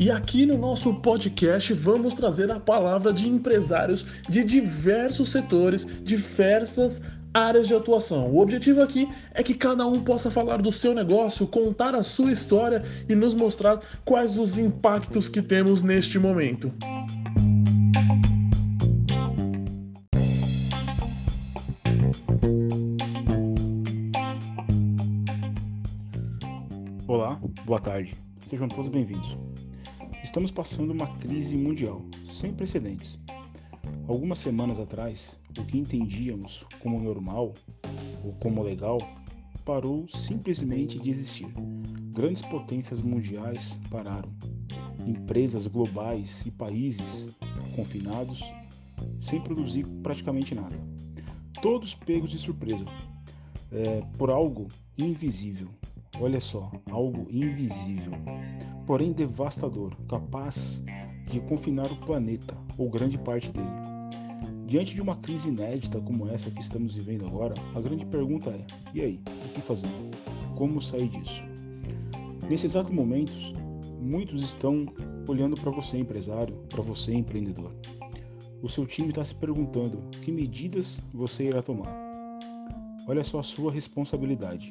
E aqui no nosso podcast vamos trazer a palavra de empresários de diversos setores, diversas áreas de atuação. O objetivo aqui é que cada um possa falar do seu negócio, contar a sua história e nos mostrar quais os impactos que temos neste momento. Boa tarde. Sejam todos bem-vindos. Estamos passando uma crise mundial sem precedentes. Algumas semanas atrás, o que entendíamos como normal ou como legal parou simplesmente de existir. Grandes potências mundiais pararam. Empresas globais e países confinados sem produzir praticamente nada. Todos pegos de surpresa é, por algo invisível. Olha só, algo invisível porém devastador, capaz de confinar o planeta ou grande parte dele. Diante de uma crise inédita como essa que estamos vivendo agora, a grande pergunta é: e aí, o que fazer? Como sair disso? Nesse exato momento, muitos estão olhando para você, empresário, para você, empreendedor. O seu time está se perguntando que medidas você irá tomar. Olha só a sua responsabilidade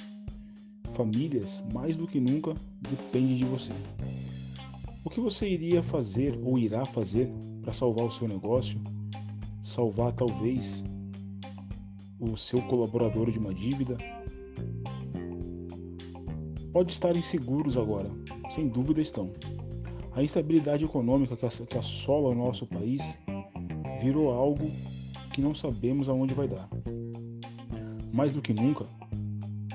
famílias, mais do que nunca, depende de você. O que você iria fazer ou irá fazer para salvar o seu negócio? Salvar talvez o seu colaborador de uma dívida? Pode estar inseguros agora, sem dúvida estão. A instabilidade econômica que assola o nosso país virou algo que não sabemos aonde vai dar. Mais do que nunca,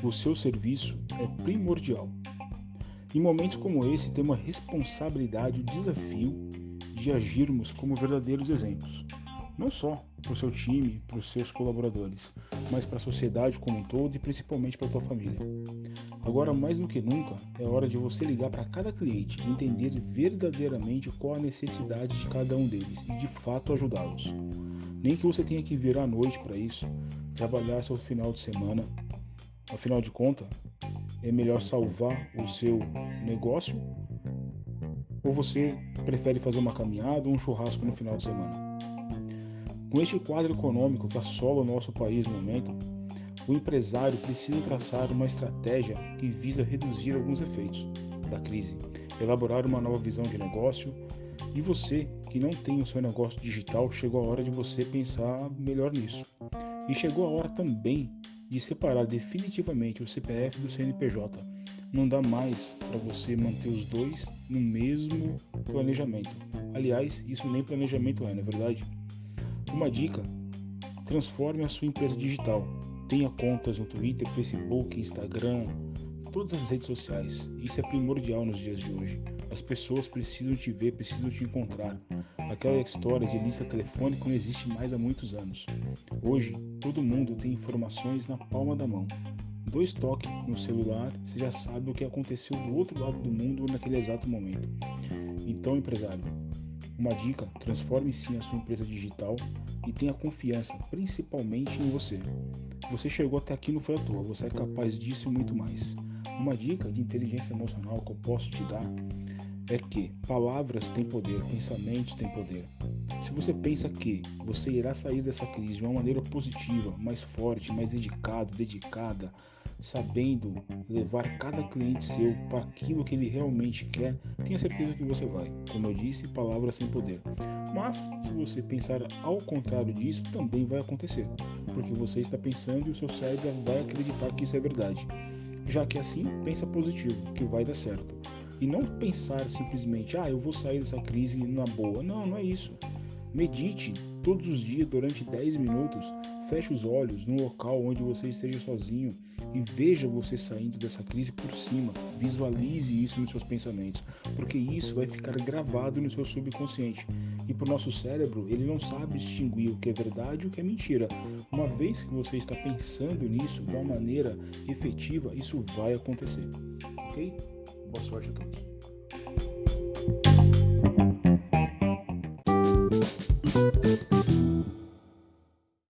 o seu serviço é primordial. Em momentos como esse, temos a responsabilidade e o desafio de agirmos como verdadeiros exemplos, não só para o seu time, para os seus colaboradores, mas para a sociedade como um todo e principalmente para a tua família. Agora, mais do que nunca, é hora de você ligar para cada cliente entender verdadeiramente qual a necessidade de cada um deles e de fato ajudá-los. Nem que você tenha que vir à noite para isso, trabalhar seu final de semana Afinal de contas, é melhor salvar o seu negócio? Ou você prefere fazer uma caminhada ou um churrasco no final de semana? Com este quadro econômico que assola o nosso país no momento, o empresário precisa traçar uma estratégia que visa reduzir alguns efeitos da crise, elaborar uma nova visão de negócio. E você que não tem o seu negócio digital, chegou a hora de você pensar melhor nisso. E chegou a hora também de separar definitivamente o CPF do CNPJ. Não dá mais para você manter os dois no mesmo planejamento. Aliás, isso nem planejamento é, na é verdade. Uma dica: transforme a sua empresa digital. Tenha contas no Twitter, Facebook, Instagram, todas as redes sociais. Isso é primordial nos dias de hoje. As pessoas precisam te ver, precisam te encontrar. Aquela história de lista telefônica não existe mais há muitos anos. Hoje, todo mundo tem informações na palma da mão. Dois toques no celular, você já sabe o que aconteceu do outro lado do mundo naquele exato momento. Então, empresário, uma dica: transforme sim a sua empresa digital e tenha confiança, principalmente em você. Você chegou até aqui não foi à toa, você é capaz disso e muito mais. Uma dica de inteligência emocional que eu posso te dar é que palavras têm poder, pensamentos têm poder. Se você pensa que você irá sair dessa crise de uma maneira positiva, mais forte, mais dedicado, dedicada, sabendo levar cada cliente seu para aquilo que ele realmente quer, tenha certeza que você vai. Como eu disse, palavras têm poder. Mas se você pensar ao contrário disso, também vai acontecer, porque você está pensando e o seu cérebro vai acreditar que isso é verdade. Já que assim, pensa positivo, que vai dar certo. E não pensar simplesmente, ah, eu vou sair dessa crise na boa. Não, não é isso. Medite todos os dias durante 10 minutos. Feche os olhos no local onde você esteja sozinho e veja você saindo dessa crise por cima. Visualize isso nos seus pensamentos, porque isso vai ficar gravado no seu subconsciente. E para o nosso cérebro, ele não sabe distinguir o que é verdade e o que é mentira. Uma vez que você está pensando nisso de uma maneira efetiva, isso vai acontecer. Ok? Boa sorte a todos.